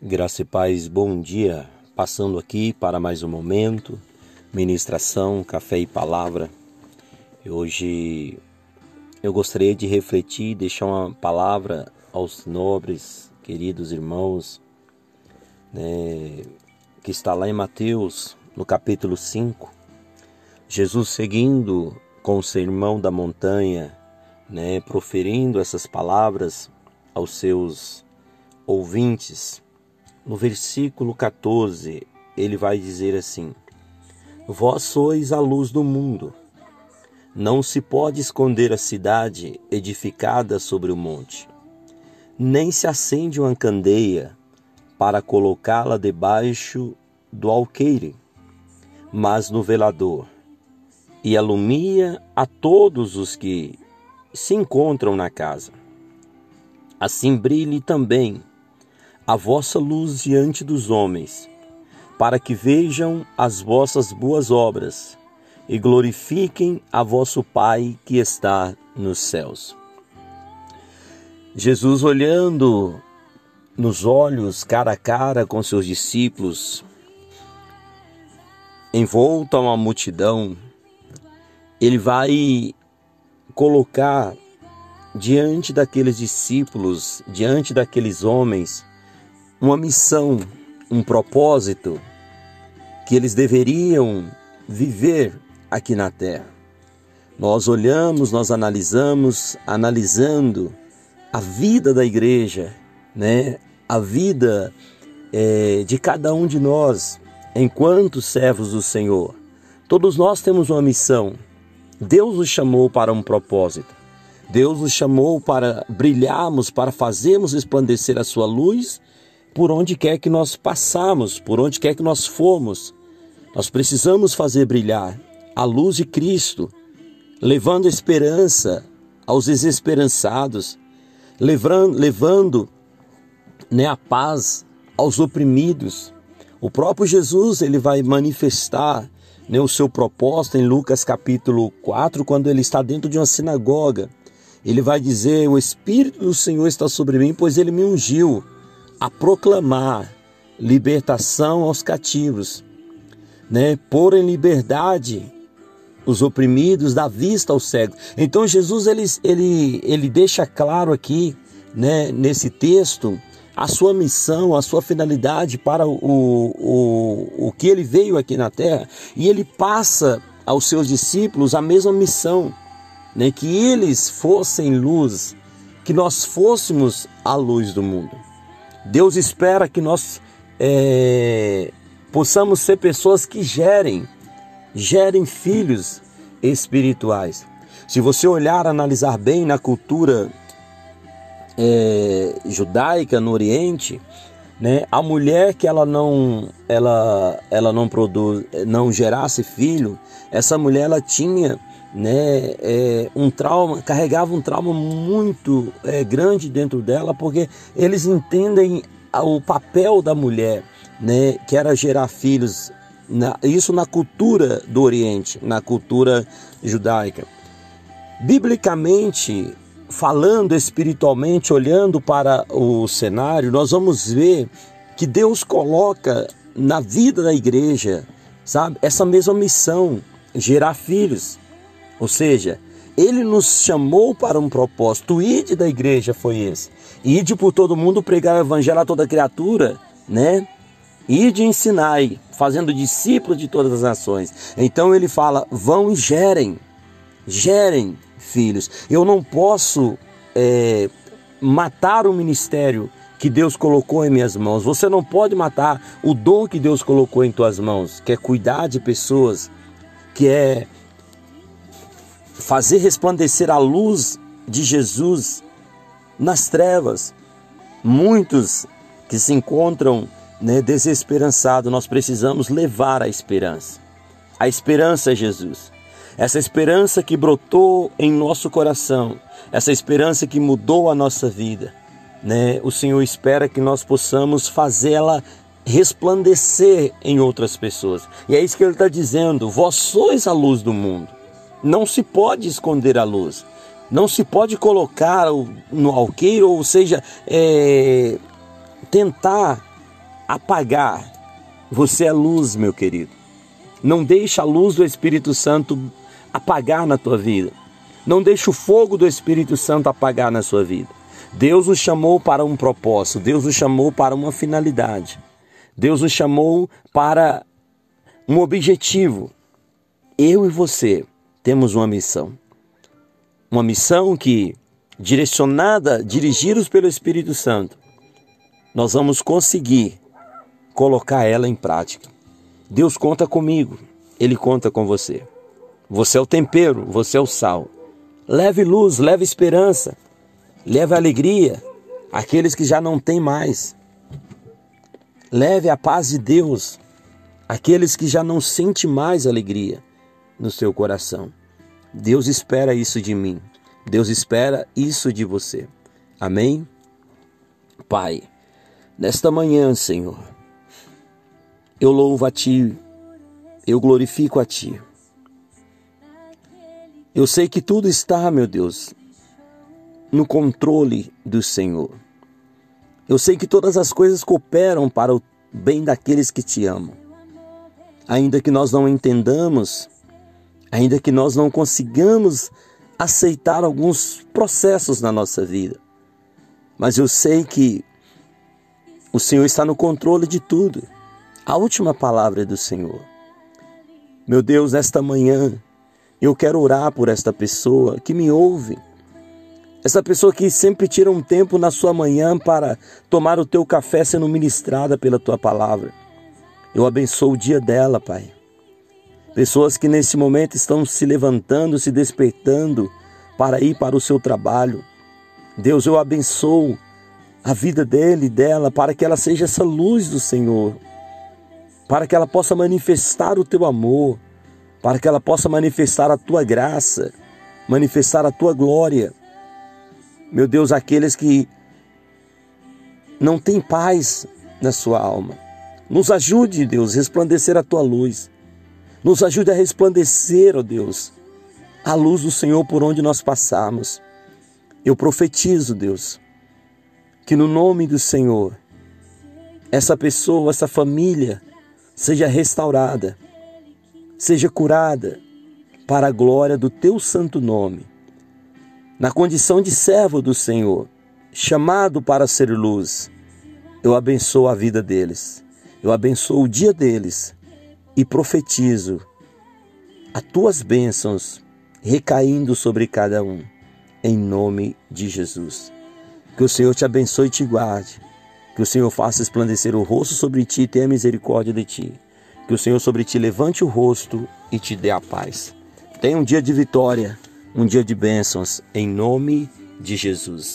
Graça e paz, bom dia. Passando aqui para mais um momento, ministração, café e palavra. Hoje eu gostaria de refletir e deixar uma palavra aos nobres, queridos irmãos, né, que está lá em Mateus, no capítulo 5. Jesus seguindo com o sermão da montanha, né, proferindo essas palavras aos seus ouvintes no versículo 14, ele vai dizer assim: Vós sois a luz do mundo. Não se pode esconder a cidade edificada sobre o monte, nem se acende uma candeia para colocá-la debaixo do alqueire, mas no velador, e alumia a todos os que se encontram na casa. Assim brilhe também a vossa luz diante dos homens, para que vejam as vossas boas obras e glorifiquem a vosso Pai que está nos céus. Jesus, olhando nos olhos, cara a cara com seus discípulos, envolto a uma multidão, ele vai colocar diante daqueles discípulos, diante daqueles homens, uma missão, um propósito que eles deveriam viver aqui na terra. Nós olhamos, nós analisamos, analisando a vida da igreja, né? A vida é, de cada um de nós, enquanto servos do Senhor. Todos nós temos uma missão. Deus nos chamou para um propósito. Deus nos chamou para brilharmos, para fazermos resplandecer a sua luz por onde quer que nós passamos, por onde quer que nós formos. Nós precisamos fazer brilhar a luz de Cristo, levando esperança aos desesperançados, levando, levando né, a paz aos oprimidos. O próprio Jesus ele vai manifestar né, o seu propósito em Lucas capítulo 4, quando ele está dentro de uma sinagoga. Ele vai dizer: O Espírito do Senhor está sobre mim, pois ele me ungiu a proclamar libertação aos cativos, né? pôr em liberdade os oprimidos, dar vista aos cegos. Então Jesus ele, ele, ele deixa claro aqui, né, nesse texto, a sua missão, a sua finalidade para o, o, o que ele veio aqui na terra, e ele passa aos seus discípulos a mesma missão, né, que eles fossem luz, que nós fôssemos a luz do mundo. Deus espera que nós é, possamos ser pessoas que gerem, gerem filhos espirituais. Se você olhar, analisar bem na cultura é, judaica no Oriente, né, a mulher que ela não, ela, ela não produz, não gerasse filho, essa mulher ela tinha né, é, um trauma, carregava um trauma muito é, grande dentro dela, porque eles entendem o papel da mulher, né, que era gerar filhos, na, isso na cultura do Oriente, na cultura judaica. Biblicamente, falando espiritualmente, olhando para o cenário, nós vamos ver que Deus coloca na vida da igreja, sabe, essa mesma missão, gerar filhos. Ou seja, ele nos chamou para um propósito. O ide da igreja foi esse. Ide por todo mundo pregar o evangelho a toda criatura, né? Ide ensinai, fazendo discípulos de todas as nações. Então ele fala: vão e gerem, gerem filhos. Eu não posso é, matar o ministério que Deus colocou em minhas mãos. Você não pode matar o dom que Deus colocou em tuas mãos, que é cuidar de pessoas, que é fazer resplandecer a luz de Jesus nas trevas. Muitos que se encontram né, desesperançados, nós precisamos levar a esperança. A esperança é Jesus. Essa esperança que brotou em nosso coração, essa esperança que mudou a nossa vida, né? O Senhor espera que nós possamos fazê-la resplandecer em outras pessoas. E é isso que ele está dizendo: vós sois a luz do mundo. Não se pode esconder a luz. Não se pode colocar no alqueiro, ou seja, é, tentar apagar. Você é luz, meu querido. Não deixa a luz do Espírito Santo apagar na tua vida. Não deixa o fogo do Espírito Santo apagar na sua vida. Deus os chamou para um propósito, Deus os chamou para uma finalidade. Deus os chamou para um objetivo. Eu e você temos uma missão. Uma missão que, direcionada, dirigidos pelo Espírito Santo, nós vamos conseguir colocar ela em prática. Deus conta comigo, Ele conta com você. Você é o tempero, você é o sal. Leve luz, leve esperança, leve alegria àqueles que já não têm mais. Leve a paz de Deus àqueles que já não sentem mais alegria no seu coração. Deus espera isso de mim. Deus espera isso de você. Amém? Pai, nesta manhã, Senhor, eu louvo a Ti, eu glorifico a Ti. Eu sei que tudo está, meu Deus, no controle do Senhor. Eu sei que todas as coisas cooperam para o bem daqueles que te amam. Ainda que nós não entendamos, ainda que nós não consigamos aceitar alguns processos na nossa vida, mas eu sei que o Senhor está no controle de tudo. A última palavra é do Senhor. Meu Deus, nesta manhã, eu quero orar por esta pessoa que me ouve. Essa pessoa que sempre tira um tempo na sua manhã para tomar o teu café sendo ministrada pela tua palavra. Eu abençoo o dia dela, Pai. Pessoas que nesse momento estão se levantando, se despertando para ir para o seu trabalho. Deus, eu abençoo a vida dele e dela para que ela seja essa luz do Senhor, para que ela possa manifestar o teu amor, para que ela possa manifestar a tua graça, manifestar a tua glória. Meu Deus, aqueles que não têm paz na sua alma, nos ajude, Deus, a resplandecer a tua luz. Nos ajude a resplandecer, ó Deus, a luz do Senhor por onde nós passarmos. Eu profetizo, Deus, que no nome do Senhor, essa pessoa, essa família seja restaurada seja curada para a glória do teu santo nome. Na condição de servo do Senhor, chamado para ser luz, eu abençoo a vida deles, eu abençoo o dia deles e profetizo as tuas bênçãos recaindo sobre cada um, em nome de Jesus. Que o Senhor te abençoe e te guarde, que o Senhor faça esplandecer o rosto sobre ti e tenha misericórdia de ti. Que o Senhor sobre ti levante o rosto e te dê a paz. Tenha um dia de vitória, um dia de bênçãos, em nome de Jesus.